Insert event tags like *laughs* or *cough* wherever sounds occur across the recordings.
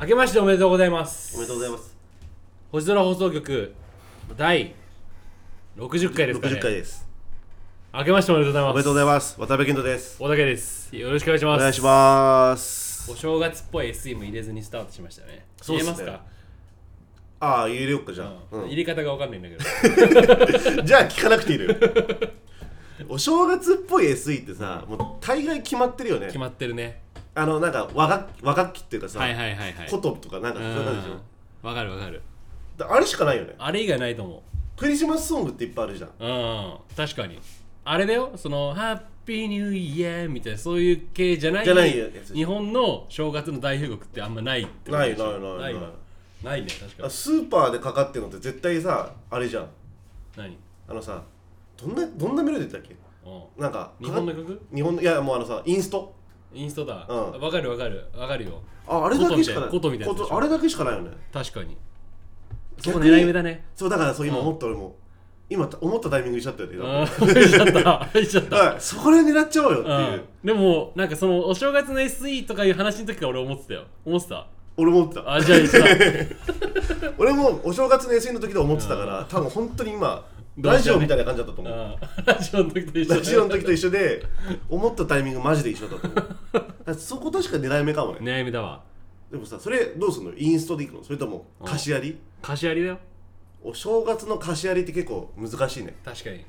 明けましておめでとうございます。おめでとうございます。星空放送局第60回ですかね。60回です。明けましておめでとうございます。おめでとうございます。渡辺健人です。小竹です。よろしくお願いします。お願いします。お正月っぽい SE も入れずにスタートしましたね。そうっすね。ますか、ああ入れよっかじゃあ、うん。うん。入れ方がわかんないんだけど。*laughs* じゃあ聞かなくていいのよ。お正月っぽい SE ってさもう大概決まってるよね。決まってるねあのなんか和楽和楽器っていうかさ、はいはいはいはい。琴とかなんかそういう感じでしょ？うん。わかるわかる。だあれしかないよね。あれ以外ないと思クリスマスソングっていっぱいあるじゃん。ううん。確かに。あれだよ。そのハッピーニューイヤーみたいなそういう系じゃないじゃないやつ日本の正月の大風曲ってあんまないってことないでしょ？ないないないわ。ないね確かに。あスーパーでかかってるのって絶対さあれじゃん。何？あのさどんなどんなメロディーだっけ？うん。なんか日本の曲？日本のいやもうあのさインストインストだ。うん。わかるわかる。わかるよ。ああれだけしかない。琴みたいな。琴みたいな。あれだけしかないよね。確かに。そこ狙い目だね。そうだからそう今うん。思った俺も。今思ったタイミングにしちゃったよね。ああ入っちゃった。*laughs* ちゃった。はい。そこで狙っちゃおうよってういう。ん。でもなんかそのお正月の SE とかいう話の時から俺思ってたよ。思ってた？俺も思ってた。あじゃあ *laughs* 俺もお正月の SE の時で思ってたから多分本当に今ラジオみたいな感じだったと思う。あ *laughs* ラジオの時と一緒だラジオの時と一緒で思ったタイミングマジで一緒だと思う。そこ確か狙い目かもね。悩みだわ。でもさそれどうすんの？インストでいくの？それとも貸しやり？貸しありだよ。お正月の貸しやりって結構難しいね。確かに。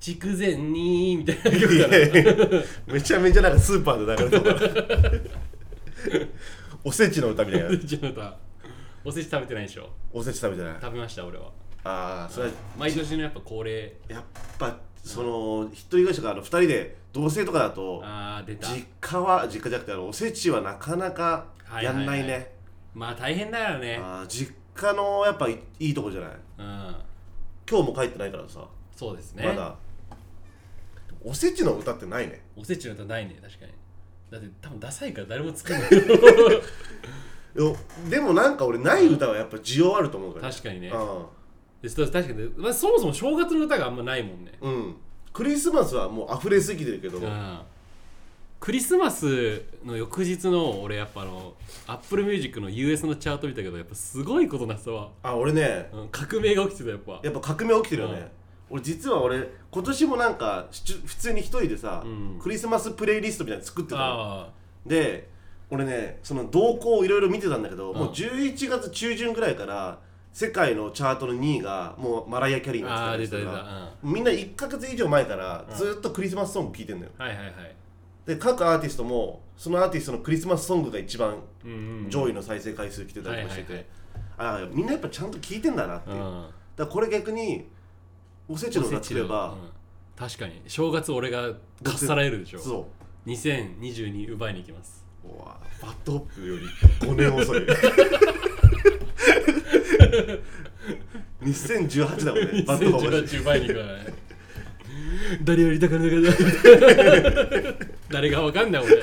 筑前にみたいな曲いだめちゃめちゃなんかスーパーで流れてたか。らおせちの歌みたいな。おせちの歌。おせち食べてないでしょ。おせち食べてない。食べました俺はああそれは毎年のやっぱ恒例。やっぱその一人暮らしがあの二人で同棲とかだとああ出た。実家は実家じゃなくてあのおせちはなかなかやんないね、はい。はいはいまあ大変だよね。あー実家のやっぱいいいとこじゃない？うん。今日も帰ってないからさ、そうですね。まだ。おせちの歌ってないね。おせちの歌ないね確かに。だって多分ダサいから誰も作んない。*laughs* でもなんか俺ない歌はやっぱ需要あると思うから。確かにね。うでそう確かに、まあ、そもそも正月の歌があんまないもんね。ん、うん、クリスマスはもう溢れすぎてるけど、うん。クリスマスの翌日の俺やっぱあの Apple Music の US のチャート見たけどやっぱすごいことなってたわ、あ俺ね。うん、革命が起きてたやっぱ。やっぱ革命起きてるよね、俺実は俺今年もなんか普通に一人でさ、うん。クリスマスプレイリストみたいなの作ってたの。あで俺ねその動向をいろいろ見てたんだけど、うん。もう11月中旬ぐらいから世界のチャートの2位がもうマライア・キャリーなってかうん、みんな1ヶ月以上前からうんずっとクリスマスソング聴いてんのよ、はいはいはい。で各アーティストもそのアーティストのクリスマスソングが一番上位の再生回数来てたりとかしてて、はいああみんなやっぱちゃんと聴いてんだなっていう、だかうんらこれ逆におせちの歌作れば、うん。確かに。正月俺がかっさらえるでしょ。そう。2022奪いに行きます。うわ BAD HOP より5年遅い *laughs* *laughs* 2018だもんね。 BAD HOP 2018奪いに行くからね誰より高値が誰がわかんない俺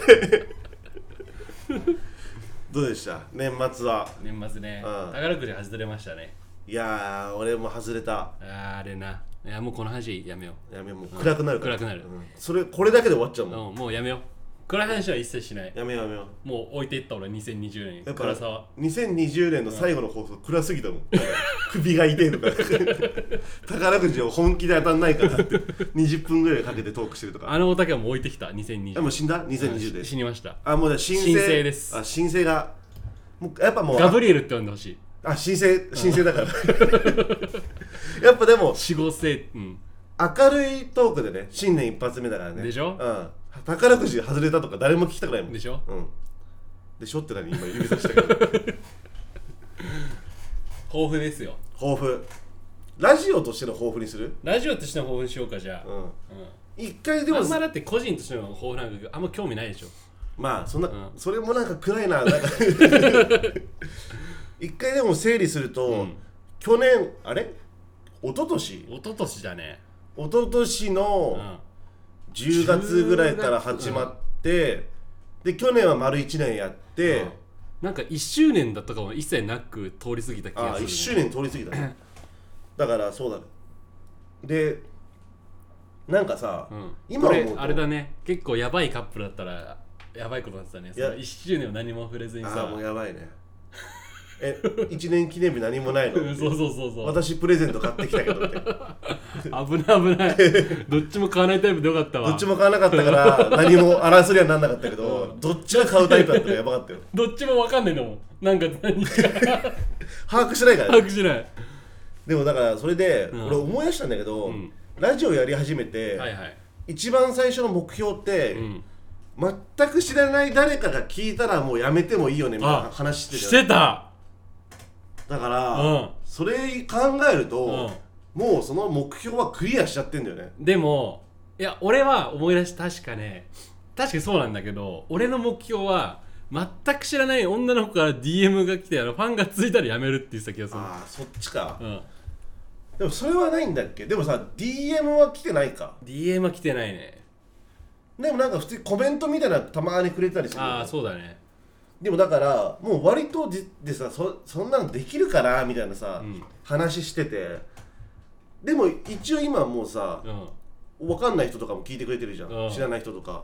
どうでした？年末は。年末ね。うん。宝くじ外れましたね。いやー俺も外れた。あーあれな。いやもうこの話やめよやめよう。もう暗くなるから、暗くなる。うん。それこれだけで終わっちゃうう、もん、うん、もうやめよう暗い話は一切しない。やめようやめよう。もう置いていった俺2020年。やっぱ暗さは。2020年の最後の放送暗すぎたもん。*laughs* 首が痛いとか。*laughs* 宝くじを本気で当たんないからって。20分ぐらいかけてトークしてるとか。あのおたけはもう置いてきた。2020あもう死んだ？2020で死にました。あもうじゃあ申請申請です。あ申請が。もうやっぱもう。ガブリエルって呼んでほしい。あ申請申請だから。*laughs* やっぱでも。死後性うん。明るいトークでね新年一発目だからね。でしょ？うん宝くじ外れたとか誰も聞きたくないもん。でしょうん。でしょって何今指さしたけど。*laughs* 豊富ですよ。抱負ラジオとしての抱負にする？ラジオとしての抱負にしようかじゃあ、うん。う一回でん、もあんまだって個人としての抱負なんかあんま興味ないでしょ。まあそんな、うん。それもなんか暗いななんか。*laughs* 一回でも整理すると、うん。去年あれ？一昨年？一昨年だね。一昨年うのん10月ぐらいから始まって、で去年は丸1年やって、うん。なんか1周年だったかも一切なく通り過ぎた気ああがする、1周年通り過ぎたね。*laughs* だからそうだね。でなんかさ、うん、今思うとこれあれだね。結構やばいカップルだったらやばいことになってたね。そいやの1周年を何も触れずにさ。ああもうやばいねえ1年記念日何もないの？*laughs* そうそうそうそう。私プレゼント買ってきたけどみたいな危ない危ない。どっちも買わないタイプでよかったわ。どっちも買わなかったから何も争いにはなんなかったけどどっちが買うタイプだったらやばかったよ。どっちも分かんないんだもん。なんか何か。*laughs* 把握してないからね。把握しない。でもだからそれでうん。俺思い出したんだけど、ん。ラジオやり始めて、はいはい。一番最初の目標って、うん。全く知らない誰かが聞いたらもうやめてもいいよねみたいなあ話してしたよてただから、うん。それ考えると、もうその目標はクリアしちゃってんだよね。でもいや俺は思い出し確かね確かにそうなんだけど俺の目標は全く知らない女の子から DM が来てあのファンがついたらやめるって言ってた気がする。ああそっちか、うん。でもそれはないんだっけ？でもさ DM は来てないか。DM は来てないね。でもなんか普通にコメントみたいなのたまにくれたりするああそうだねでもだからもう割とじでさそそんなのできるかなみたいなさ、うん。話してて。でも一応今もうさうん。分かんない人とかも聞いてくれてるじゃん、うん。知らない人とか。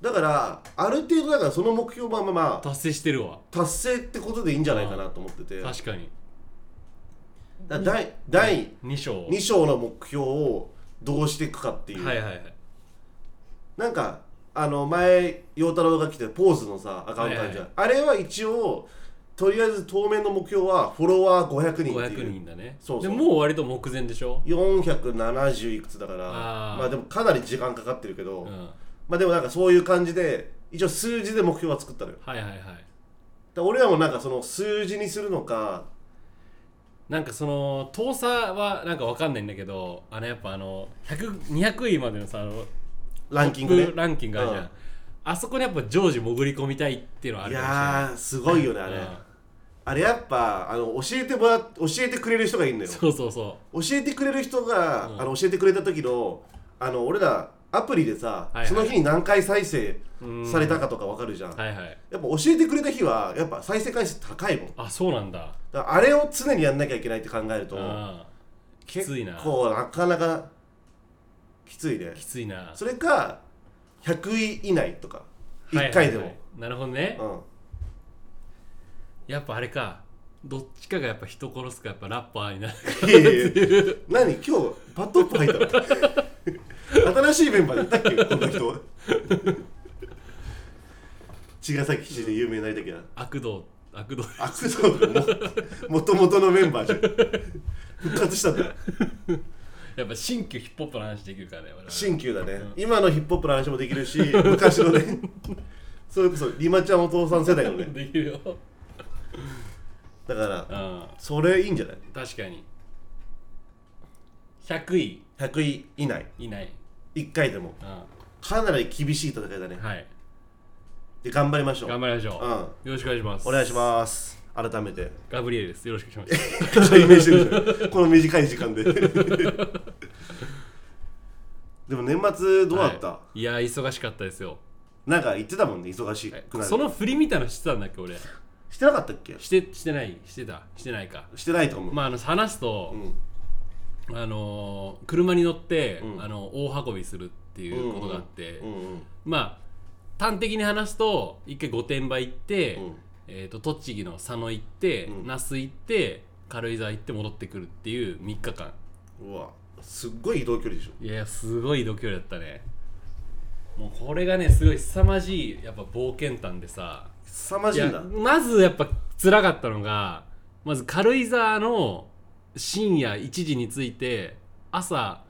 だからある程度だからその目標はまあまあ達成してるわ。達成ってことでいいんじゃないかなと思ってて。だか確かに。ら第第2章。2章の目標をどうしていくかっていう、はいはいはい。なんかあの前陽太郎が来てポーズのさアカウントあるじゃん、あれは一応とりあえず当面の目標はフォロワー500人っていう。500人だね。そうそう。でもう割と目前でしょ？470いくつだから。まあでもかなり時間かかってるけど、うん。まあでもなんかそういう感じで一応数字で目標は作ったのよ。はいはいはい。で俺らもなんかその数字にするのかなんかその遠さはなんかわかんないんだけどあのやっぱあの100 200位までのさランキングね。ランキングあるじゃん、うん。あそこにやっぱ常時潜り込みたいっていうのはあいるかもしれない。やーすごいよねあれ、うん。あれやっぱあの教えてもら教えてくれる人がいるのよ。そうそうそ教えてくれる人が、うん。あの教えてくれた時のあの俺らアプリでさ、はいはい。その日に何回再生うん。されたかとか分かるじゃん、うはいはい。やっぱ教えてくれた日はやっぱ再生回数高いもん。あそうなんだ。らあれを常にやんなきゃいけないって考えるとあーきついな。結構なかなかきついね。きついな。それか100位以内とか。はいはい1回でも、はいなるほどね。うん。やっぱあれか。どっちかがやっぱ人殺すかやっぱラッパーになるいやいやいや。何？今日パッドアップ入ったの？*laughs* 新しいメンバーでいたっけ？この人。茅ヶ崎市で有名になりた悪道。悪道。あそうだももともとのメンバーじゃん。復活したんだやっぱ新旧ヒップホップの話できるからね新旧だね、今のヒップホップの話もできるし昔のね。*laughs* それこそリマちゃんお父さん世代のね。*laughs* できるよ。だからうん。それいいんじゃない？確かに。100位。100位以内。いない1回でも。うん。かなり厳しい戦いだね。はい。で頑張りましょう。頑張りましょう、うん。よろしくお願いします。お願いします改めて。ガブリエルです。よろしくお願いします。*laughs* この短い時間で。*laughs* でも年末どうだった、はい。いや忙しかったですよ。なんか言ってたもんね忙しくなる。その振り見たの知ってたんだっけ俺。してなかったっけ？してしてない。してた。してないか。してないと思う、まああの話すとう、ん。あのー車に乗って、うん。あの大運びするっていうことがあって、うんうん。まあ端的に話すと一回御殿場行って、うんえー、と栃木の佐野行って、うん。那須行って軽井沢行って戻ってくるっていう3日間。うわすっごい移動距離でしょ。いやすごい度胸だったね。もうこれがねすごい凄まじいやっぱ冒険譚でさ。凄まじいんだ。まずやっぱ辛かったのがまず軽井沢の深夜1時に着いて朝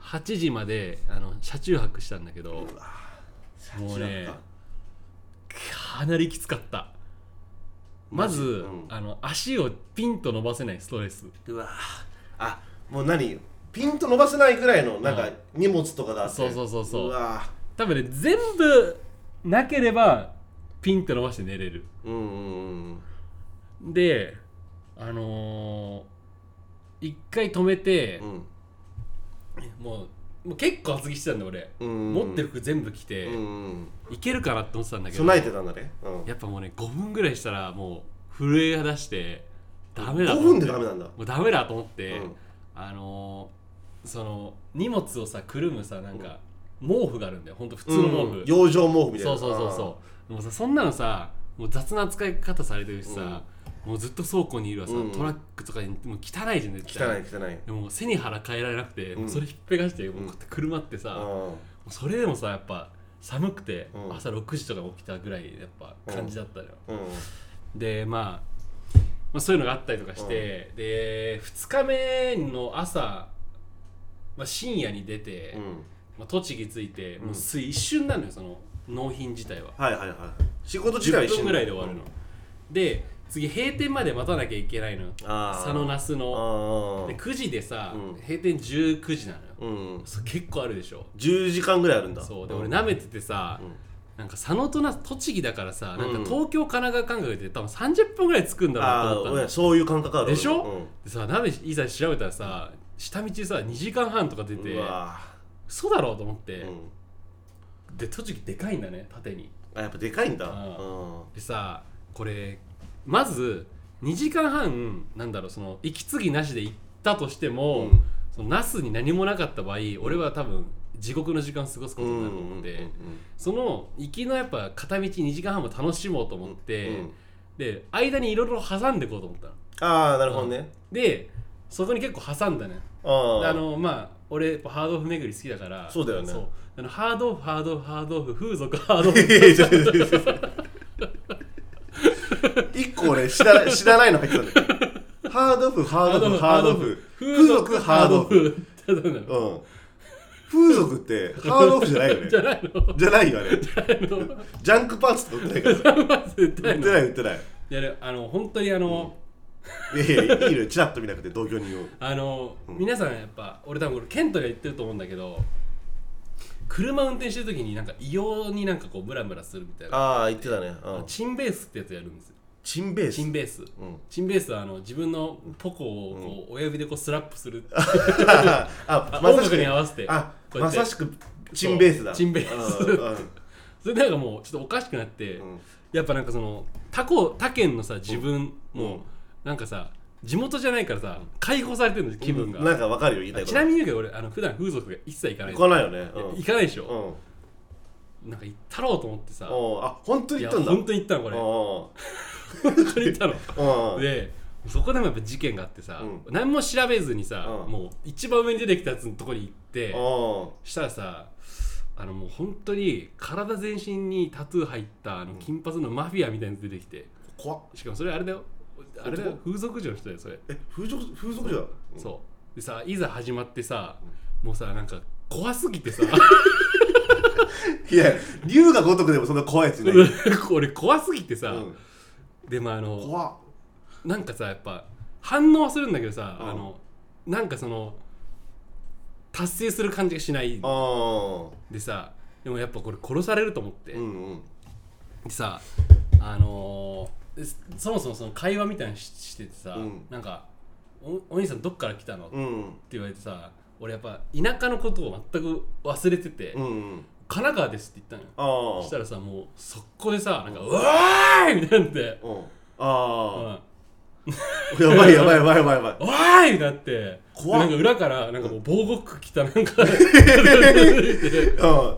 8時まであの車中泊したんだけど。もうねかなりきつかったまず、うん。あの足をピンと伸ばせないストレス。うわあもう何？ピンと伸ばせないぐらいのなんか荷物とかがあって。そうそうそうそう。うわ多分ね全部なければピンと伸ばして寝れる。うんうんうん。であのー、一回止めてう、ん。もうもう結構厚着してたんだ俺、うん。持ってる服全部着て、うんうん。いけるかなって思ってたんだけど備えてたんだね、うん、やっぱもうね5分ぐらいしたらもう震えが出してダメだと5分でダメなんだ。もうダメだと思って、うん。あのー、その荷物をさくるむさなんか、毛布があるんだよ。ほんと普通の毛布、養生毛布みたいな。そうそうそうそう。でもさそんなのさもう雑な扱い方されてるしさ、もうずっと倉庫にいるわさ、うん。トラックとかにもう汚いじゃん絶対汚い汚い。でも背に腹変えられなくて、もうそれひっぺがして、もうこうやって車ってさ、もううそれでもさやっぱ寒くて、うん。朝6時とか起きたぐらいやっぱ感じだったのよ、で、まあ、まあそういうのがあったりとかして、で2日目の朝、まあ、深夜に出て、うん。まあ、栃木着いて、もうす一瞬なのよその納品自体は。はいはいはい。仕事自体は10一緒分ぐらいで終わるの、で次閉店まで待たなきゃいけないの佐野那須の。あで9時でさ、うん。閉店19時なのよ、あうん。そう結構あるでしょ。10時間ぐらいあるんだ。そうでん俺舐めててさ、うん。なんか佐野とな栃木だからさ、なん。うんか東京神奈川間隔で多分30分ぐらい着くんだろうあと思ったそういう感覚ある。でしょ、うん。でさ鍋いざ調べたらさ下道さ2時間半とか出てうわ嘘だろうと思って、うん。で栃木でかいんだね縦に。あやっぱでかいんだ。ううん。でさこれまず2時間半なんだろうその息継ぎなしで行ったとしても、うん。その那須に何もなかった場合俺は多分地獄の時間を過ごすことになると思って、うんうんうんその行きのやっぱ片道2時間半も楽しもうと思って、うんで間にいろいろ挟んでいこうと思ったの。ああなるほどね。でそこに結構挟んだねああのまあ俺やっぱハードオフ巡り好きだからそうだよね。あのハードオフハードオフハードオフ風俗ハードオフ一個俺知ら *laughs* 知らないの入ってたんだけどハードオフハードオフハードオフ。風俗ハードオフ。う。ん。風俗ってハードオフじゃないよね。じゃないの。じゃないよあれジャンクパーツとか売ってないから。売ってない売ってない。いやあの本当にあの、いやいやいいのよ。チラッと見なくて同居人を。あの、皆さんやっぱ俺多分これケントが言ってると思うんだけど車運転してる時になんか異様になんかこうムラムラするみたいな。ああ言ってたね。うん。チンベースってやつやるんですよチンベース。チンベース。うん。チンベースはあの自分のポコをこう親指でこうスラップする *laughs* あま音楽に合わせて。まさしくチンベースだ。チンベース。うんうん *laughs* それでなんかもうちょっとおかしくなって、うん。やっぱなんかその他校他県のさ自分も、うん。なんかさ地元じゃないからさ解放されてるんです気分が、なんかわかるよ言いたいちなみに言うけど俺あの普段風俗が一切行かない。行かないよね。行かないでしうょ、ん。なんか行ったろうと思ってさ。うん。あ本当に行ったんだ。本当に行ったのこれ本当に行ったのでそこでもやっぱ事件があってさ、う何も調べずにさ、うん。もう一番上に出てきたやつのとこに行って、うん。したらさあのもう本当に体全身にタトゥー入ったあの金髪のマフィアみたいなやつ出てきて。怖っ。しかもそれあれだよ。あれだよ。風俗嬢の人だよそれ、え風俗風俗じゃん。そう。でさいざ始まってさもうさなんか怖すぎてさ。いや龍が如くでもそんな怖いやついない *laughs* 俺怖すぎてさ、うんでもあの怖っ。なんかさやっぱ反応はするんだけどさ、うん。あのなんかその達成する感じがしないあでさでもやっぱこれ殺されると思って、うんうん。でさあのーでそもそもその会話みたいなのししててさ、うん。なんかお「お兄さんどっから来たの?」ってうん言われてさ俺やっぱ田舎のことを全く忘れてて「うんうん神奈川です」って言ったのよ。したらさもう速攻でさなんか「うわーい!」みたいになって。うん「うん。ああやばいやばいやばいやばい。やばいおーい!」みたいになって。怖なんか裏からなんかもう防護服着たなんかうん。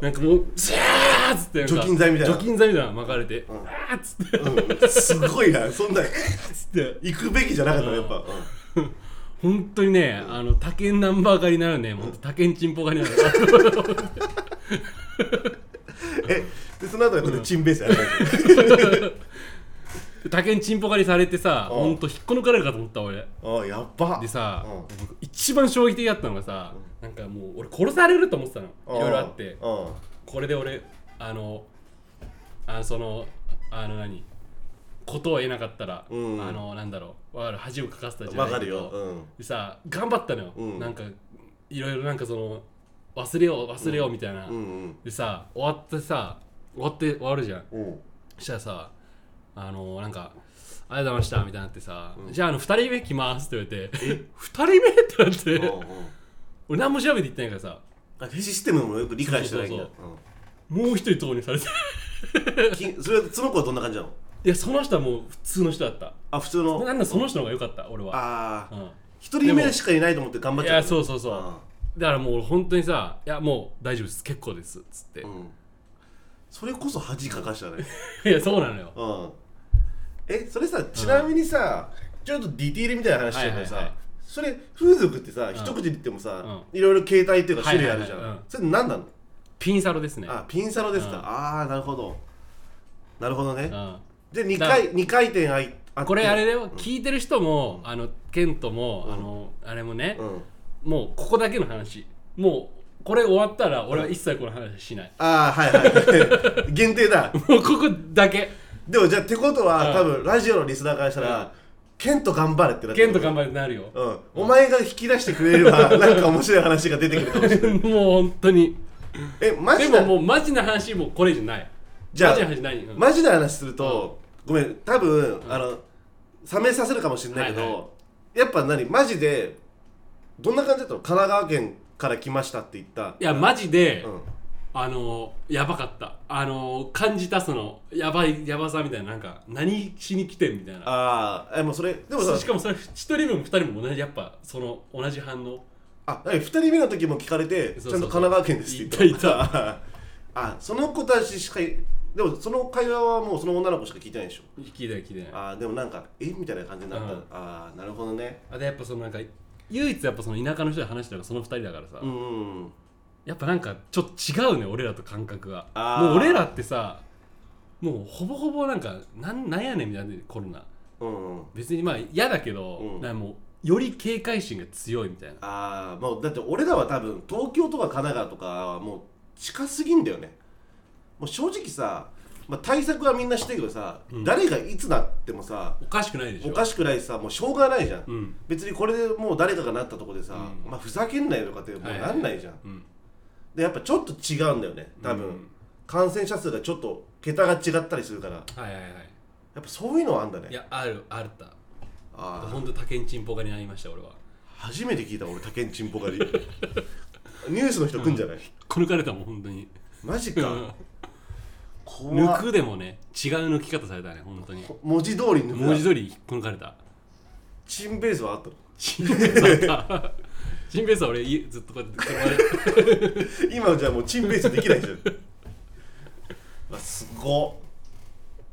なんかもうシャーっつって除菌剤みたいな。除菌剤みたいなの巻かれてん。あーっつって。うん。すごいな。そんなつって。行くべきじゃなかったねやっぱ。本当にね、あの他県ナンバー狩りになるね、本当他県チンポ狩りになる。えでその後はこうやってチンベースやるわ他県 *laughs* チンポ狩りされてさ、うん。本当引っこ抜かれるかと思った俺。けああやっば。でさ、うん。僕一番衝撃的だったのがさ、なんかもう俺殺されると思ってたの。いろいろあって、うん。これで俺あのあのそのあの何ことを得なかったら、うん。あのなんだろう、わかる？恥をかかせたじゃないかるよ。うん。でさ頑張ったのよ、うん。なんかいろいろなんかその忘れよう忘れようみたいな、うんうん。でさ終わってさ終わって終わるじゃん。うん。そしたらさあのなんか「ありがとうございました」みたいになってさ「じゃああの2人目来ます」って言われて「え？2人目?」ってなって？うんうん。俺何も調べて言ってないからさ。あシステムもよく理解してないんだ。そうもう一人投入されて。うんきそれその子はどんな感じなの？いやその人はもう普通の人だった。あ普通の？なんだその人の方が良かった俺は、ああうん、一人目しかいないと思って頑張っちゃういやそうそうそう。あだからもう俺本当にさ「いやもう大丈夫です結構です」っつって、ーうん。それこそ恥かかしたね。*laughs* いやそうなのよ。うん。えそれさちなみにさ、ちょっとディティールみたいな話してるけどさ、はいはいはい。それ風俗ってさ、ん。一口で言ってもさ、ういろいろ携帯っていうか種類あるじゃん、はいはいはい。うん。それ何なの？ピンサロですね。あピンサロですか、うん。ああなるほど。なるほどね、うん。で2だ回二回転あいあって。これあれだよ、聞いてる人もあのケントも、あのあれもね、うんもうここだけの話。もうこれ終わったら俺は一切この話しない、ああはいはい。*laughs* 限定だ。もうここだけ。でもじゃあってことは、うん。多分ラジオのリスナーからしたら、うん。ケント頑張れってなってケント頑張れってなるよ。うん、お前が引き出してくれれば *laughs* なんか面白い話が出てくるかもしれないもう本当に。えマジなでももうマジな話もうこれじゃない。じゃあマジな話ない、うん。マジな話すると、ごめん多分、あの冷めさせるかもしれないけど、はいはやっぱ何？マジでどんな感じだったの？神奈川県から来ましたって言った。いやマジで、うん。あのやばかった。あの感じたそのやばいやばさみたいななんか何しに来てんみたいな。ああえもうそれでもさしかもそれ一人目も二人も同じやっぱその同じ反応。あ何2人目の時も聞かれてちゃんと神奈川県ですって言ったいたいた。*laughs* あその子たちしかいでもその会話はもうその女の子しか聞いてないでしょ。聞いてない聞いてない。あーでもなんかえ？みたいな感じになった、うん。ああなるほどね。あでやっぱそのなんか唯一やっぱその田舎の人で話したのがその二人だからさ、うんうんうん。やっぱなんかちょっと違うね俺らと感覚が。もう俺らってさもうほぼほぼなんかなんなんやねんみたいなコロナうんうん。別にまあ嫌だけど、うん。なもうより警戒心が強いみたいな。ああもうだって俺らは多分東京とか神奈川とかはもう近すぎんだよね。もう正直さ、まあ、対策はみんなしてるけどさ、うん。誰がいつなってもさおかしくないでしょ。おかしくないしさもうしょうがないじゃん、うん。別にこれでもう誰かがなったとこでさ、うん。まあふざけんなよとかってもうなんないじゃん、うん。でやっぱちょっと違うんだよね多分、うん。感染者数がちょっと桁が違ったりするから。やはいはいはい。っぱそういうのはあんだね。いやあるあるった。あほんと竹んちんぽがになりました俺は。初めて聞いた俺竹んちんぽ狩り。ニュースの人来んじゃない、*laughs* こ抜かれたもん本当に。マジか、うん怖抜っ。くでもね違う抜き方されたね本当に。文字通り抜く文字通り引っこ抜かれた。チンベースはあったの？チンベースあった。チンベースは俺いずっとこうやって *laughs* 今じゃもうチンベースできないじゃん。*laughs* あすごっ。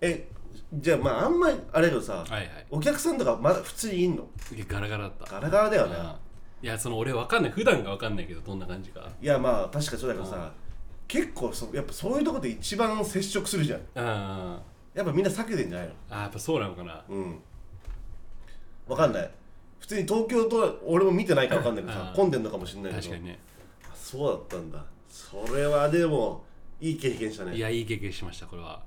えじゃあまああんまりあれだけどさはいはい。お客さんとかまだ普通にいんの？いやガラガラだった。ガラガラだよね。うん。いやその俺わかんない。普段がわかんないけどどんな感じか。いやまあ確かそうだけどさ結構そやっぱそういうとこで一番接触するじゃん。あやっぱみんな避けてんじゃないの？あやっぱそうなのかな。うん。わかんない。普通に東京とは俺も見てないからわかんないけどさ混んでんのかもしれないけど。確かにね。あそうだったんだ。それはでもいい経験したね。いやいい経験しましたこれは。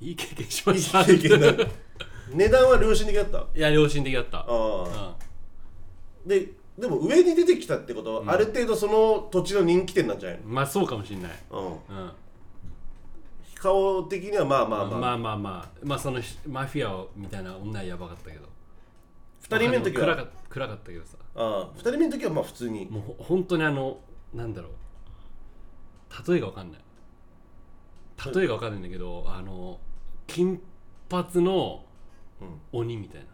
いい経験しまいいした経験だ *laughs* 値段は良心的だった？いや良心的だった。ああうででも上に出てきたってことは、うん。ある程度その土地の人気店なんじゃないんまあそうかもしんない。のうん。うん。顔的にはまあまあまあ、まあまあまあ。まあそのマフィアみたいな女はやばかったけど。2人目の時は？暗か暗かったけどさ。ああ2人目の時はまあ普通に。もうほ本当にあのなんだろう。例えがわかんない。例えがわかんないんだけどあの金髪のうん。鬼みたいな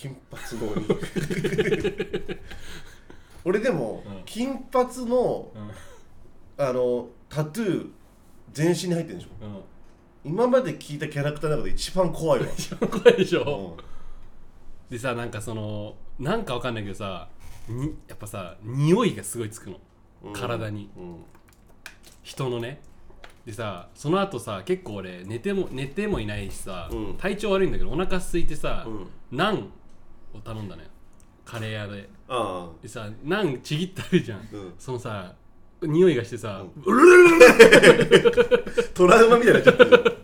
金髪の鬼 *laughs* 俺でも、うん。金髪のうん。あのタトゥー全身に入ってるんでしょ。うん。今まで聞いたキャラクターの中で一番怖いわ、*laughs* 一番怖いでしうょ、ん。でさなんかそのなんかわかんないけどさにやっぱさ匂いがすごいつくの。うん。体に。うん。人のね。でさその後さ結構俺寝ても寝てもいないしさ、うん。体調悪いんだけどお腹空いてさ、うん。ナンを頼んだのよ。カレー屋で。あでさナンちぎってあるじゃん、うん。そのさ匂いがしてさ、うトラウマみたいになっちゃってる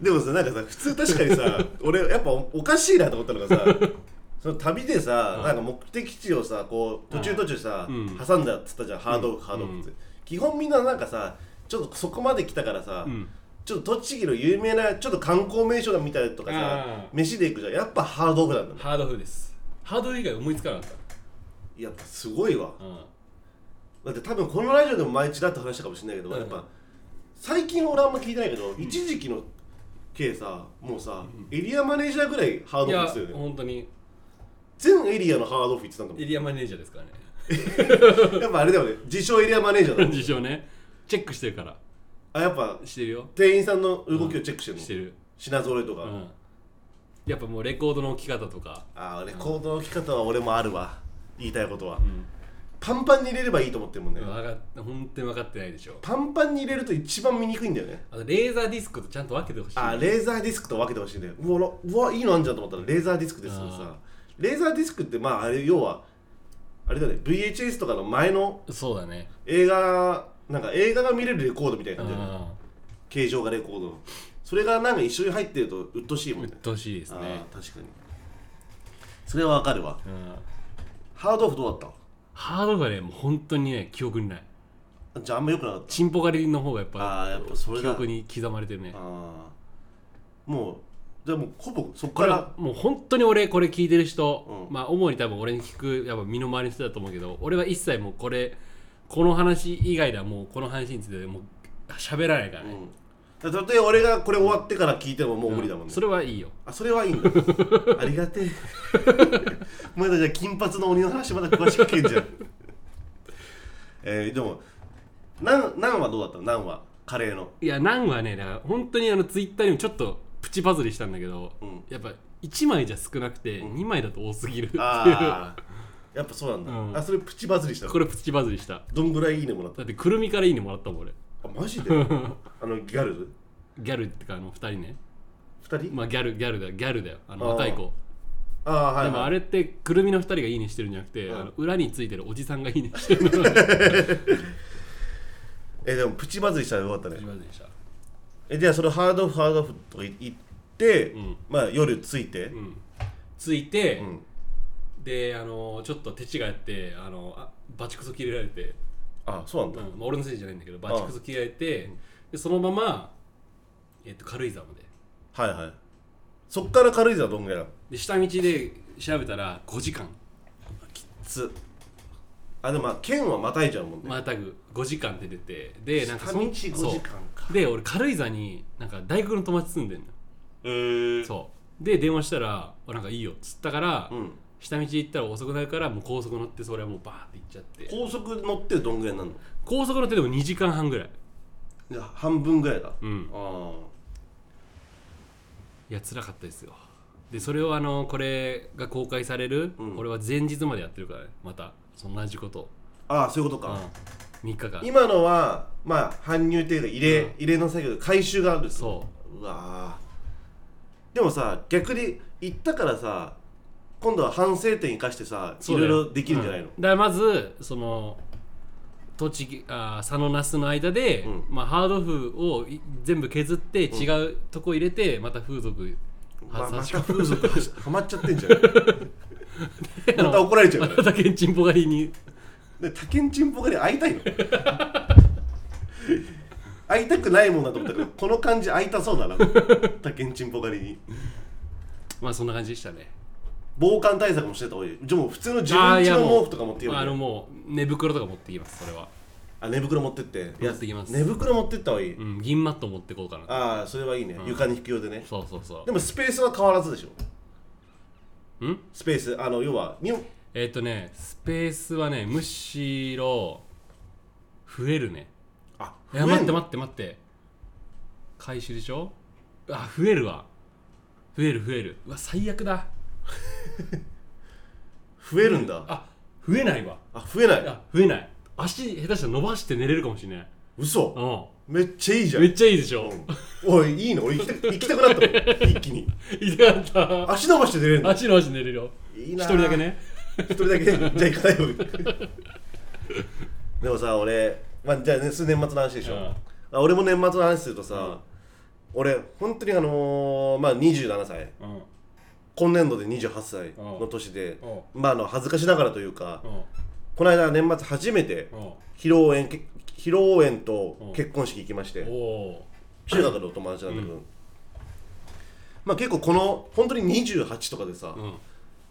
でもさなんかさ普通確かにさ俺やっぱおおかしいなと思ったのがさその旅でさ、うんなんか目的地をさこう途中途中さ、うん挟んだっつったじゃんハードオフ、うんハードオフって、基本みんななんかさちょっとそこまで来たからさ、うんちょっと栃木の有名なちょっと観光名所みたいなとかさあ飯で行くじゃん。やっぱハードオフなんだね。ハードオフです。ハードオフ以外思いつかなかっやっぱすごいわ。だって多分このラジオでも毎日だって話したかもしれないけど、うん。やっぱ最近俺あんま聞いてないけど、一時期の系さもうさ、エリアマネージャーぐらいハードオフですよね。本当に。全エリアのハードオフ言ってたんだもエリアマネージャーですからね。ん *laughs* やっぱあれだよね。自称エリアマネージャーだもん。*laughs* 事情ね。チェックしてるからあやっぱしてるよ。店員さんの動きをチェックしてるの、してる。品揃えとか、うん。やっぱもうレコードの置き方とか。ああレコードの置き方は俺もあるわ。言いたいことは、ん。パンパンに入れればいいと思ってるもんね、分かっ本当に分かってないでしょ。パンパンに入れると一番見にくいんだよね。あとレーザーディスクとちゃんと分けてほしい。あーレーザーディスクと分けてほしいねうわうわいいのあんじゃんと思ったらレーザーディスクですよあさレーザーディスクってまああれ要はあれだね。VHS とかの前のそうだね。映画なんか映画が見れるレコードみたいなうん感じだよね形状がレコードそれがなんか一緒に入ってると鬱陶しいもんね。うっとうしいですね。あー確かに。それはわかるわ。うん。ハードオフどうだった？ハードがねもう本当にね記憶にない。じゃああんま良くなかった？チンポ狩りの方がやっぱあーやっぱそれだ。記憶に刻まれてるね。ああもうじゃあもうほぼそっこれからもう本当に俺これ聞いてる人、うん。まあ主に多分俺に聞くやっぱ身の回りの人だと思うけど俺は一切もうこれこの話以外ではもうこの話についてもう喋らないからね、たとえ俺がこれ終わってから聞いてももう無理だもんね、それはいいよ。あそれはいいんだ。*laughs* ありがてえ。まだじゃあ金髪の鬼の話まだ詳しく聞けんじゃん。えー、でもナンナンはどうだったの？ナンは？カレーの。いやナンはねだから本当にあのツイッターにもちょっとプチバズりしたんだけど、うん。やっぱ1枚じゃ少なくて2枚だと多すぎるっていう、ああやっぱそうなんだ、うん。あそれプチバズりしたの？これプチバズりした。どんぐらいいいねもらった？だってくるみからいいねもらったもん俺。あマジで？*laughs* あのギャル？ギャルってかあの2人ね。二人、まあギャルギャルだよ。ギャルだよ。あのあー。若い子。ああはい、はい、でもあれってくるみの2人がいいねしてるんじゃなくて、うん。あの裏についてるおじさんがいいねしてるの。*laughs* えでもプチバズりしたらよかったね。プチバズりした。えじゃあそれハードオフハードオフとか言って、うん。まあ夜着いて。う、ん。ついて、うんであのちょっと手違いやってあのあバチクソ切れられて、あそうなんだ、うんまあ、俺のせいじゃないんだけどバチクソ切れられてでそのまま、えっと軽井沢まで。はいはい。そっから軽井沢どんぐらいなの？で下道で調べたら5時間。つ。あでもまあ県はまたいじゃうもんね、またぐ。5時間って出て。でなんか下道5そう時間か。で俺軽井沢になんか大学の友達住んでんのよ。えー、そう。で電話したら「なんかいいよ」っつったから、うん下道行ったら遅くなるからもう高速乗ってそれはもうバーって行っちゃって。高速乗ってどんぐらいになるの？高速乗ってでも2時間半ぐらい。いや半分ぐらいだ、うん。あいや辛かったですよ。でそれをあのこれが公開される、うん。これは前日までやってるからねまた。そんな同じこと。あああそういうことか、うん、3日間。今のはまあ搬入っていうか入れ、うん。入れの作業で回収があるんですよ。そうわー。でもさ逆に行ったからさ今度は反省点生かしてさいろいろできるんじゃないの、うん。だからまずその栃木あ佐野那須の間で、うん。まあ、ハードオフをい全部削って違うとこ入れて、また風俗ままた風俗は *laughs* はまっちゃってんじゃん。また怒られちゃうまたけんちんぽ狩りに。でタケンチンポカに会いたいの？*laughs* 会いたくないもんだと思ったけどこの感じ会いたそうだな。タケンチンポカリに。まあそんな感じでしたね防寒対策もしてた方がいい。じゃあもう普通の自分家の毛布とか持っていくあのもう寝袋とか持ってきますそれは。あ寝袋持ってって。持ってきます。寝袋持ってった方がいい、うん銀マット持ってこうかなああそれはいいね、うん。床に引く用でね。そうそうそでもスペースは変わらずでしょ。うん？スペース。あの要はにえっ、とねスペースはねむしろ増えるね。あいや待ってっ待って待って。回収でしょ？あ増えるわ。増える増える。うわ最悪だ *laughs* 増えるんだ。あ増えないわ。あ増えない。あ増えない。足下手したら伸ばして寝れるかもしれない。嘘。うめっちゃいいじゃん。んめっちゃいいでしょ、うん。おいいいの？俺行きた *laughs* 行きたくなったもん。一気に。いたかった。足伸ばして出れるの？足伸ばして寝れるよ。いいな。一人だけね。一人だけ。じゃあ行かないよ。でもさ俺、まあ、じゃあ、ね、数年末の話でしょ、うん。あ俺も年末の話するとさ、俺本当にあのーまあ27歳。うん今年度で28歳の年で、うん。まああの恥ずかしながらというか、うん。この間年末初めてうん。披露宴け披露宴と結婚式行きまして、中学のお友達なんだけど、まあ結構この本当に28とかでさ、ーうん。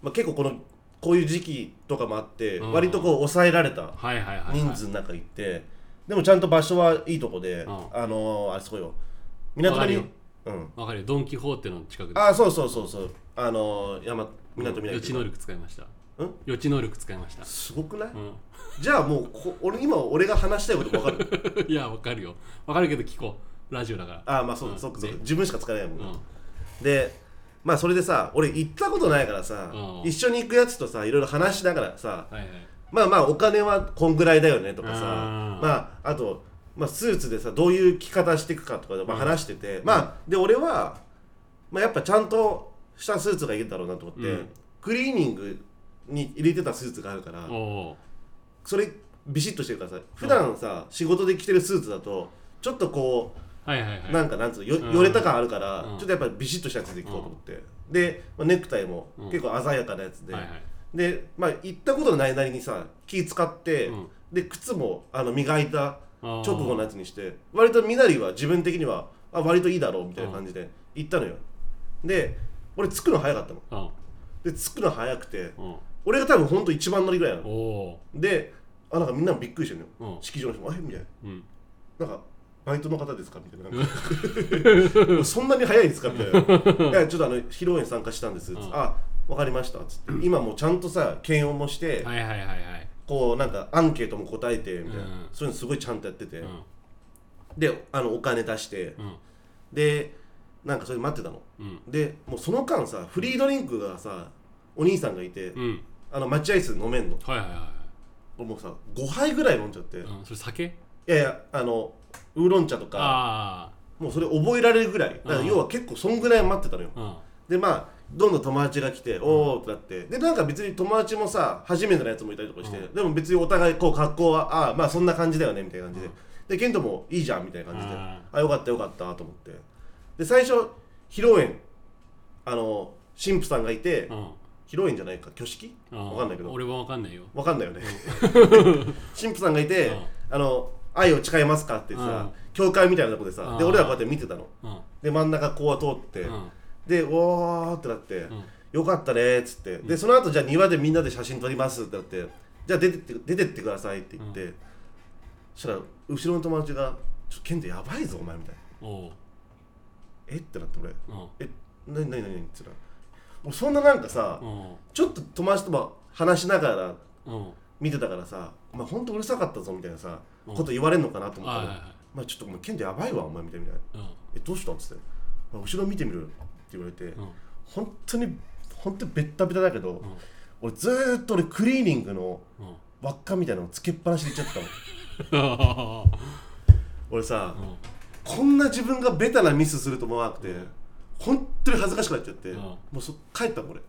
まあ、結構このこういう時期とかもあって、うん。割とこう抑えられたはいはいはい、はい、人数の中行って、でもちゃんと場所はいいとこで、ん。あのー、あれすごいよ。港にうん。わかるよ。ドン・キホーテの近くで。あそうそうそうそうあのー、山港予知港能力使いました。うん？予知能力使いました。すごくない、うじゃあもうこ俺今俺が話したいこと分かる？ん *laughs* いやわかるよ。わかるけど聞こう。ラジオだから。あまあそうだ、うん。そっかそっか。ね自分しか使えないもん、うん。でまあそれでさ俺行ったことないからさうん。一緒に行くやつとさいろいろ話しながらさはいはい。まあまあお金はこんぐらいだよねとかさあー。まああと、まあ、スーツでさどういう着方していくかとか、まあ、話してて、まあで俺は、まあ、やっぱちゃんとしたスーツがいいだろうなと思って、うん。クリーニングに入れてたスーツがあるからそれビシッとしてるからさ普段さ仕事で着てるスーツだとちょっとこうはいはいはい。なんかなんつうのようん。よれた感あるから、うん。ちょっとやっぱビシッとしたやつでいこうと思って、で、まあ、ネクタイもうん。結構鮮やかなやつで、はいはい。でまあ行ったことのないなりにさ気使って、うん。で靴もあの磨いた直直後のやつにして割とみなりは自分的にはあ割といいだろうみたいな感じで行ったのよ。で俺着くの早かったのうん。で着くの早くてうん。俺が多分ほんと一番乗りぐらいなおの。おであなんかみんなもびっくりしてるのよ、うん。式場の人も「あえ？みたいな。うん。なんかバイトの方ですか？みたいな。な *laughs* そんなに早いんですか？みたいな。*laughs* いやちょっとあの披露宴参加したんです、ん。あわかりましたつって。今もうちゃんとさ検温もして、はいはいはいはい。こうなんかアンケートも答えてみたいな、うん。そういうのすごいちゃんとやってて、うん。であのお金出して。うん。でなんかそれ待ってたのうん。でもうその間さフリードリンクがさお兄さんがいて、うん。あの待合室で飲めんの。はいはいは俺もうさ5杯ぐらい飲んじゃって、いいうん。それ酒？やいやあのウーロン茶とかあもうそれ覚えられるぐらい。だからうん。要は結構そんぐらい待ってたのよ、あうん。でまあどんどん友達が来て、おおってなって。でなんか別に友達もさ初めてのやつもいたりとかして、うん。でも別にお互いこう格好はああまあそんな感じだよねみたいな感じで、でケントもいいじゃんみたいな感じで、うん。あよかったよかったと思って。で最初披露宴あの神父さんがいて、うん。披露宴じゃないか。挙式？うん。わかんないけど。俺はわかんないよ。わかんないよね。*laughs* 神父さんがいて、うん。あの愛を誓いますかってさ、うん。教会みたいなとこでさ、でうん。俺らこうやって見てたの。うん。で真ん中こう通って、うん。でおーってなって、ん。よかったねっつって、でその後じゃあ庭でみんなで写真撮りますってなってじゃあ出てって出てってくださいって言って、そしたら後ろの友達が「ちょケントやばいぞお前」みたいな。おう「え？っ?」てなって俺。うん「え？なになになに?」っつったら。もうそんななんかさ、うん。ちょっと友達とも話しながらうん。見てたからさ「お前ほんとうるさかったぞ」みたいなさ、うん。こと言われんのかなと思ったらはいはいはい「まあちょっとお前ケントやばいわお前」みたいな。うん「えどうした?」っつって「まあ後ろ見てみる」って言われて、うん。本当に本当にベッタベタだけど、ん。俺ずーっと俺クリーニングのうん。輪っかみたいなのつけっぱなしでいっちゃってたの。*laughs* 俺さ、こんな自分がベタなミスすると思わなくて、本当に恥ずかしくなっちゃって、うん。もうそ帰ったもん俺。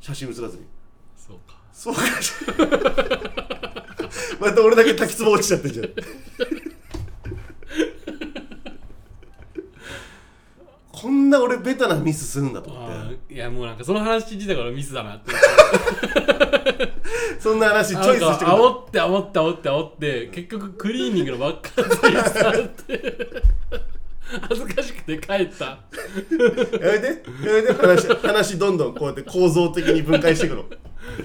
写真写らずに。そうか。そうか。*laughs* また俺だけ滝壺落ちちゃってんじゃん。こんな俺ベタなミスするんだと思あって。ーいやもうなんかその話自体からミスだなって。*laughs* そんな話チョイスしてくる煽って煽って煽って煽って結局クリーニングのばっかりついたって恥ずかしくて帰った。やめて。やめて。話話どんどんこうやって構造的に分解していくの。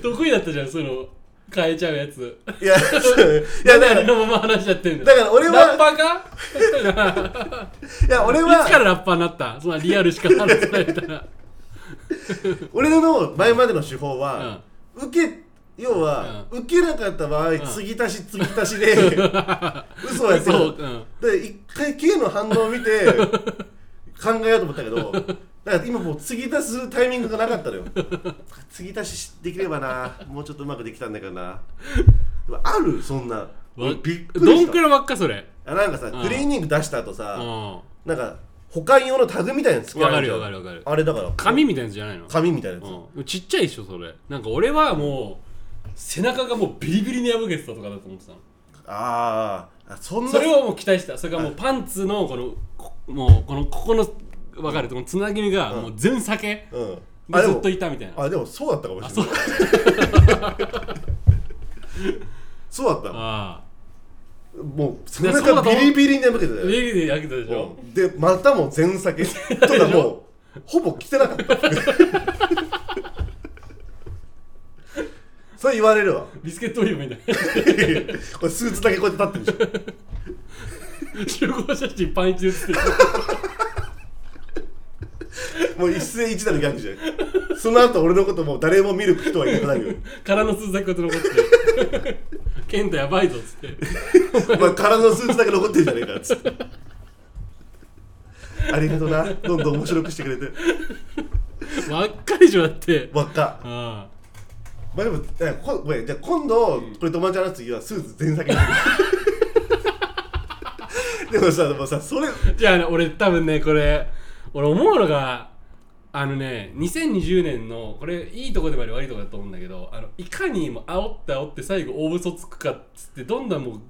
得意だったじゃんその変えちゃうやつ。いやそう。いやだからありのまま話しちゃってんだだから俺はラッパーか？いや俺いはつからラッパーになった？そんなリアルしか話せないみたいな *laughs* 俺の前までの手法は、受け要は、う受けなかった場合、ん。継ぎ足し継ぎ足しで *laughs* 嘘をやってる。うん、で一回 K の反応を見て *laughs* 考えようと思ったけどだから今もう継ぎ足しするタイミングがなかったのよ。継ぎ足しできればなもうちょっとうまくできたんだけどな。あるそんな。俺びっくりどんくらいばっかそれ。あなんかさ、ん。クリーニング出した後うさ、ん。なんか保管用のタグみたいなのつけらわかるよわかるわかる。あれだから。紙みたいなやつじゃないの？紙みたいなやつ、うん、ちっちゃいでしょそれ。なんか俺はもう背中がもうビリビリに破けてたとかだと思ってたの。あーあそんな。それをもう期待した。それがもうパンツのこのこもうこのここの分かるこのつなぎ目がもう全酒うん。あでずっといたみたいな。あでもそうだったかもしれあない。そう。*laughs* だったあもう背中ビリビリに破けてたあよ。ビリで焼けたでしょ。うん。でまたも全酒。*laughs* ただもうほぼ着てなかったそれ言われるわ。ビスケットオリーブみたい。*laughs* これスーツだけこうやって立ってるでしな集合写真パンイチで写って。るょもう一世一代のギャグじゃん。その後俺のこともう誰も見る人はいないよ。空のスーツだけこうやって残って。ケントやばいぞっつって。お前空のスーツだけ残ってるじゃねえかっつって。ありがとうな。どんどん面白くしてくれて。ばっかりじゃだって。ばっか。あまあでもえこごめんじゃあ今度これ友達と話す次はスーツ全先に。でもさでもさそれあじゃあね俺多分ねこれ俺思うのがあのね2020年のこれいいとこでもあり悪いとこだと思うんだけどあのいかにも煽って煽って最後大嘘つくかっつってどんどんもう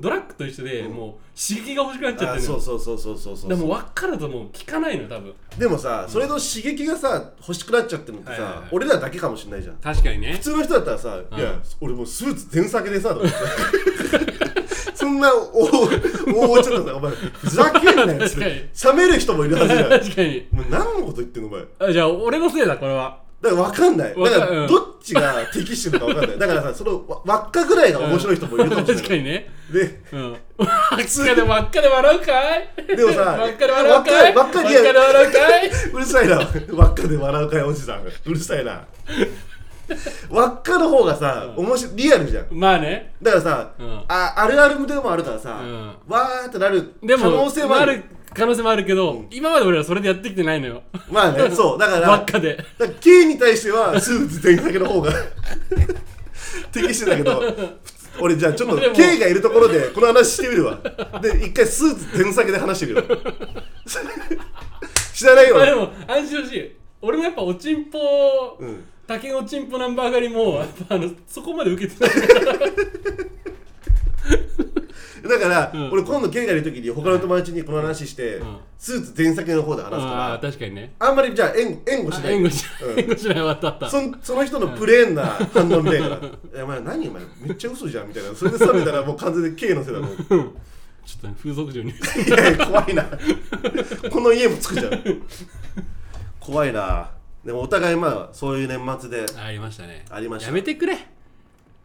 ドラッグと一緒で、もう刺激が欲しくなっちゃっあてるそうそうそうそうそうそうでも輪っかだともう効かないのよ多分。でもさそれの刺激がさ欲しくなっちゃってるのってさ、はいはいはい。俺らだけかもしれないじゃん。確かにね。普通の人だったらさ、いや俺もうスーツ全先でさとか言って。そんな大大ちょっとさお前ふざけんなよっつっ確かに。て喋る人もいるはずじゃん。*laughs* 確かに。お前何のこと言ってんのお前。あじゃあ俺のせいだこれはだから分かんない。だからうん。どっちが適してるのか分かんない。だからさそのわ輪っかぐらいが面白い人もいるかもしれない確かにね。でうん。輪っかで輪っかで笑うかい？でもさ輪っかで笑うかい？輪っかで笑うかい？うるさいな。輪っかで笑うかいおじさんうるさいな。輪っかの方がさ、面白いリアルじゃん。まあね。だからさ、うん。ああるあるでもあるからさ、うん。わーってなる可能性もある可能性もあるけど、今まで俺らそれでやってきてないのよ。まあね *laughs* そう。だから輪っかで。だから K に対してはスーツ全先の方が *laughs* 適してたけど俺じゃあちょっとでも K がいるところでこの話してみるわ。で一回スーツ全先で話してみるわ。*laughs* 知らないよ。まあでも安心ほしい。俺もやっぱおちんぽうん。竹のおちんぽナンバー狩りもやっぱあのそこまで受けてない。からだから、うん。俺今度がいる時に他の友達にこの話して、うん。スーツ全先の方で話すかああら確かにね。あんまりじゃあ援援護しない。あ援護しうん。援護しないわったあったそんその人のプレーンな反応みたいから「いやお前何お前めっちゃ嘘じゃん」みたいな。それで冷めたらもう完全に K のせいだもん。いちょっとね風俗嬢に。やいや怖いな。この家もつくじゃん。怖いな。でもお互いまあそういう年末でありましたね。ありました。やめてくれ。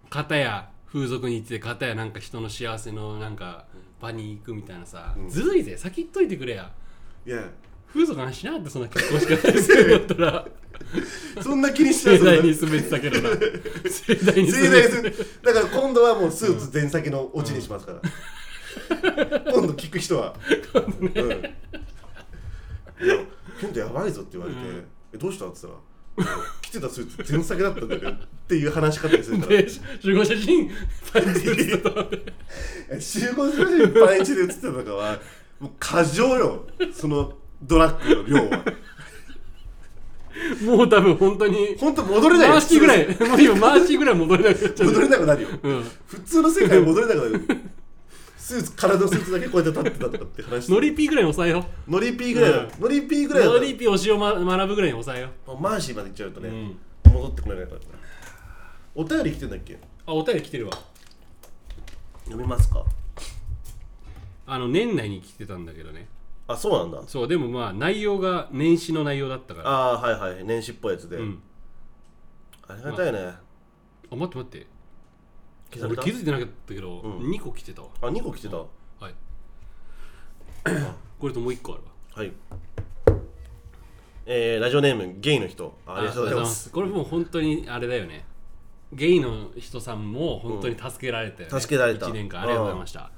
片や風俗に行って片やなんか人の幸せのなんか場に行くみたいなさ、ずるいぜ。先言っといてくれや。いや。風俗の話しなかってそんな結婚しかないするんだったら。*laughs* そんな気にしちゃう盛大にてたけどな。盛大にて。盛大にすだから今度はもうスーツ全先のオチにしますから、今度聞く人は。うん、いやケントやばいぞって言われて、えどうした？って言ったら着てたスーツ全先だったんだよねっていう話し方にするから。で *laughs* 集合写真パンツ写ってたと思ってえ集合写真パンイチで写ってたとかはもう過剰よ。そのドラッグの量は。*laughs* もう多分本当に本当戻れないよ。回しぐらい。もう今回しぐらい戻れなくなっちゃう。戻れなくなるよ。うん。普通の世界戻れなくなるスーツ体のスーツだけこうやって立ってたとかって話ノリピーぐらいに抑えよノリピーぐらいだ、うん。ノリピーぐらいだノリピー推しを、ま、学ぶぐらいに抑えよもうマーシーまで行っちゃうとね、うん。戻ってこれないから。お便り来てんだっけ？あお便り来てるわ。読みますか？あの年内に来てたんだけどね。あそうなんだ。そうでもまあ内容が年始の内容だったから。ああーはいはい。年始っぽいやつで、うん。ありがたいね、あ待って待って消された？俺気づいてなかったけど、うん。2個来てたわ。あ2個来てた、はい。*coughs* これともう1個あるわ。はい。えー、ラジオネームゲイの人。あありがとうございます。これもう本当にあれだよね。ゲイの人さんも本当に助けられたよね、助けられた。1年間。ありがとうございました。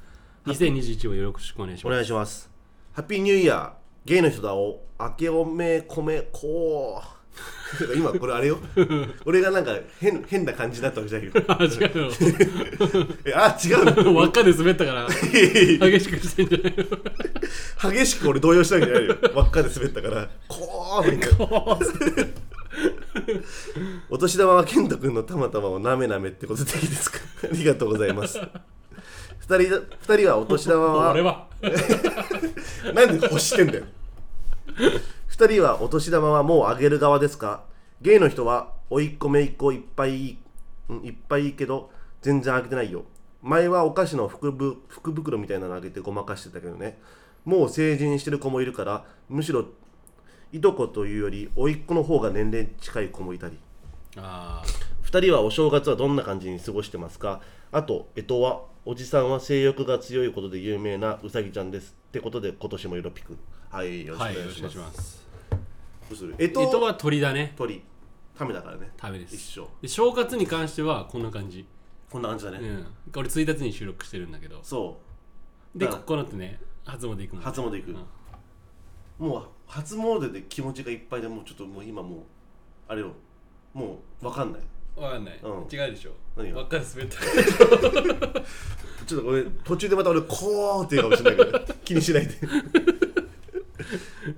2021をよろしくお願いしおます。願いします。ハッピーニューイヤー。ゲイの人だ。お明けおめこ今これあれよ。*laughs* 俺がなんか変変な感じになったわけじゃないよ *laughs* あ違うえあ違うの？*laughs* の輪っかで滑ったから。激しくしてんじゃないの？激しく俺動揺したわけじゃないよ。輪っかで滑ったから。こうみたいなお年玉は健人君のたまたまをなめなめってことでいいですか？ありがとうございます。二人だ二人はお年玉は俺は。なんで欲してんだよ二人はお年玉はもうあげる側ですか？ゲイの人はおいっ子めいっ子いっぱいいいうんいっぱいいいけど全然あげてないよ。前はお菓子の福ぶ福袋みたいなのあげてごまかしてたけどね。もう成人してる子もいるからむしろいとこというよりおいっ子の方が年齢近い子もいたり。あ2人はお正月はどんな感じに過ごしてますか？あと干支はおじさんは性欲が強いことで有名なうさぎちゃんです。ってことで今年もよろぴくはいよろしくお願いします,、ろしくお願いしますどうする干支干支は鳥だね。鳥。ためだからね。ためです。一緒。で正月に関してはこんな感じ。こんな感じだね、うん。これ1日に収録してるんだけど。そでだからここの後ね初詣行くもん初詣行く。うん。もう初詣で気持ちがいっぱいでもうちょっともう今もうあれよ。もう分かんない。わかんない、うん。違うでしょ。何が？かり滑った。*laughs* ちょっと俺途中でまた俺こうって言うかもしれないけど気にしないで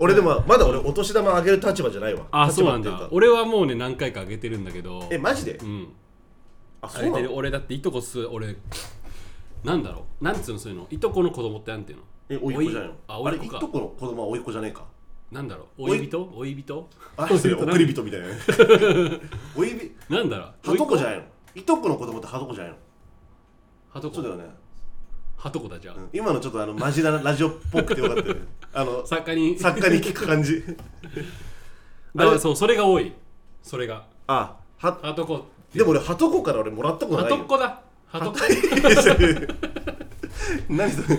俺でもまだ俺お年玉あげる立場じゃないわ。あそうなんだ。俺はもうね何回かあげてるんだけど。えマジで？うん。あそうなの？俺だっていとこす俺。なんだろう？なんつうのそういうの？いとこの子供ってなんていうの？えおいっ子じゃないの？あいっ子か。れいとこの子供はおいっ子じゃねえか。なんだろう？おい？追い人追い人あれ *laughs* 送り人みたいなね。*laughs* おいび？なんだろう？はとこじゃいないの？いとこの子供ってはとこじゃないの？はとこ？そうだよね、はとこだじゃあ、うん。今のちょっとあのマジなラジオっぽくてよかったよね。*laughs* あの作家に。作家に聞く感じ。*laughs* だからそうそれが多い。それが。あははとこでも俺はとこから俺もらったことはないよ。とっこだはとこ何それ。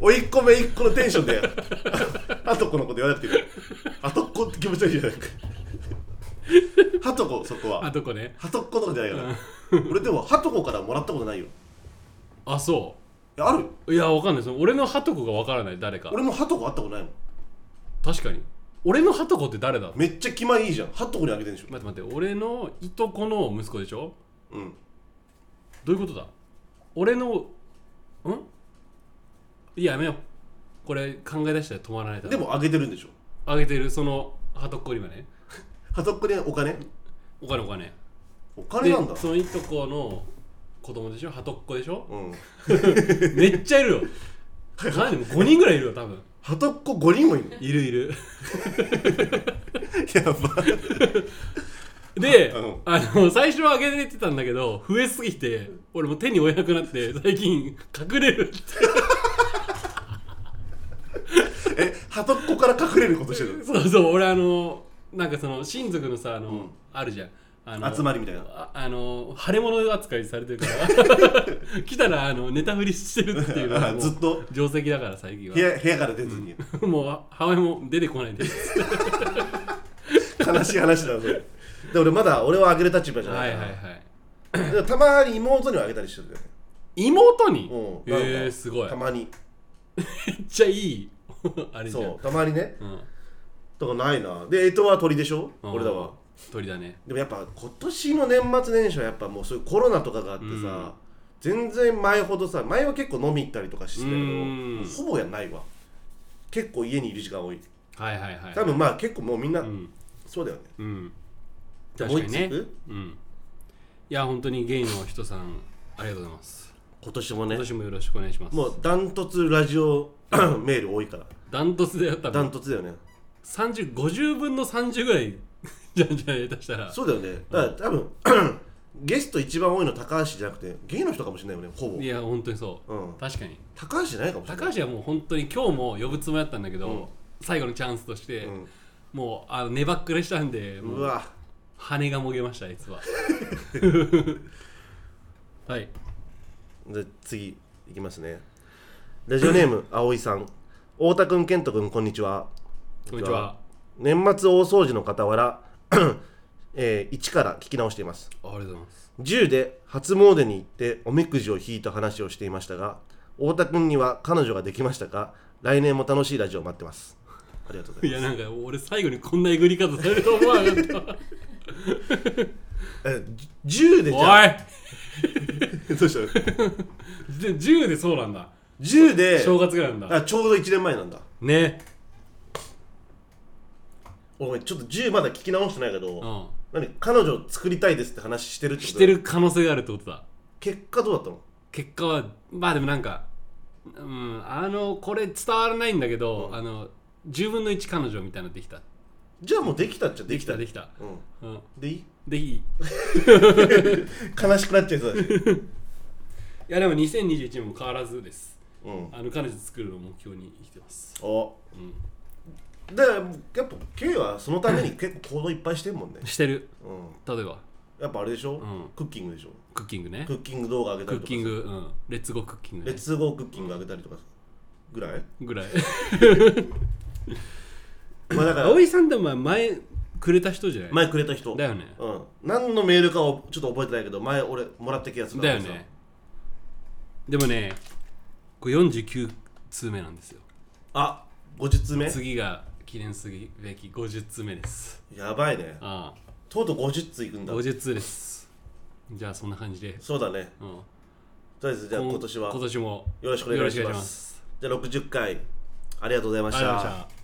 おいっ子めいっ子のテンションではとこのこと言わなくていい。よはとっこって気持ち悪いじゃない。かはとこそこは。はとこね。はとっことかじゃないから俺でもはとこからもらったことないよ。あそえある？ういやわかんないその俺のはとこがわからない誰か。俺もはとこ会ったことないもん。確かに。俺のはとこって誰だ？めっちゃ気前いいじゃん。はとこにあげてんでしょ。待って待って俺のいとこの息子でしょ？うん。どういうことだ？俺のん？いややめよう。これ考え出したら止まらないだろ。でもあげてるんでしょ。あげてる。そのはとっこにはねはとっこにお金？お金お金。お金なんだ。でそのいとこの子供でしょ？はとっこでしょ？うん。*laughs* めっちゃいるよ。何も5人ぐらいいるよ多分。はとっこ5人もいる。のいるいる。*laughs* やば。で、うん。あの最初はあげれてたんだけど増えすぎて俺もう手に負えなくなって最近隠れるって。*laughs* えはとっこから隠れることしてるそうそう俺あのなんかその親族のさあの、うん。あるじゃんあの集まりみたいな。ああの腫れ物扱いされてるから。*laughs* 来たらあのネタ振りしてるっていうのがあもうずっと。定石だから最近は。部屋部屋から出ずに。もう母親も出てこないです。悲しい話だなそれで俺まだ俺はあげる立場じゃないいははいはい。たまに妹にはあげたりしてるんだよね。妹に？うん。えー、なんかすごい。めったまに。ちゃいい。*laughs* あれじゃん。そうたまにね。うん、とかないな。で干支は鳥でしょ？うん。俺らは鳥だね。でもやっぱ今年の年末年始はやっぱもうそういうコロナとかがあってさ、うん。全然前ほどさ前は結構飲み行ったりとかしてたけどうん。ほぼやんないわ。結構家にいる時間多い。はいはいはい多分まあ結構もうみんな、うん。そうだよね。うん。確かにね。もうん。いや本当にゲイの人さんありがとうございます。今年もね。今年もよろしくお願いします。もうダントツラジオ *clears throat* メール多いから。ダントツでやったダらントツだよね。30 50分の30ぐらい *laughs* じゃんじゃない下手したら。そうだよね。だから多分 *clears throat* ゲスト一番多いの高橋じゃなくてゲイの人かもしれないよねほぼ。いや本当にそう。うん。確かに。高橋じゃないかもしれない。高橋はもう本当に今日も呼ぶつもりだったんだけど、うん。最後のチャンスとして、うん。もうあの寝ばっくれしたんでもううわ羽がもげましたあいつは。*laughs* はい。じゃあ次いきますね。ラジオネーム葵さん。*laughs* 太田くん健人くんこんにちは。こんにちは年末大掃除の傍ら、*coughs* えー一から聞き直しています。ありがとうございます。10で初詣に行っておみくじを引いた話をしていましたが太田くんには彼女ができましたか？来年も楽しいラジオを待ってます。ありがとうございまいやなんか俺最後にこんなえぐり方されると思わなかった。*laughs* えじ10でじおゃあい。*laughs* どうした？*laughs* で10でそうなんだ。10で正月ぐらいなんだ。あちょうど1年前なんだ。ねちょっと10まだ聞き直してないけど、うん。何彼女を作りたいですって話してるってこと？してる可能性があるってことだ。結果どうだったの？結果はまあでもなんかうんあのこれ伝わらないんだけど、うん。あの10分の1彼女みたいなのできた。じゃあもうできたっちゃできた。できたうん。うん。でいい？でいい。い悲しくなっちゃいそうだし。*laughs* やでも2021年も変わらずです。うん。あの彼女作るのを目標に生きてます。お。うんだからやっぱ K はそのために結構行動いっぱいしてるもんね。*laughs* してる。うん。例えば。やっぱあれでしょ、ん。クッキングでしょ？クッキングね。クッキング動画上げたクッりとかキングうん。レッツゴークッキング、ね、レッツゴークッキング上げたりとかぐらい？ぐらい。*laughs* まあだから葵さんでも前くれた人じゃない？前くれた人。だよね。うん。何のメールかをちょっと覚えてないけど前俺もらった気がするだよね。でもねこれ49通目なんですよ。あ50通目？次が記念すべき50通目です。やばいね。あとうとう50通いくんあだ50通です。じゃあそんな感じで、そうだね。うん、とりあえずじゃあ今年は。今年もよろしくお願いします。じゃあ60回ありがとうございました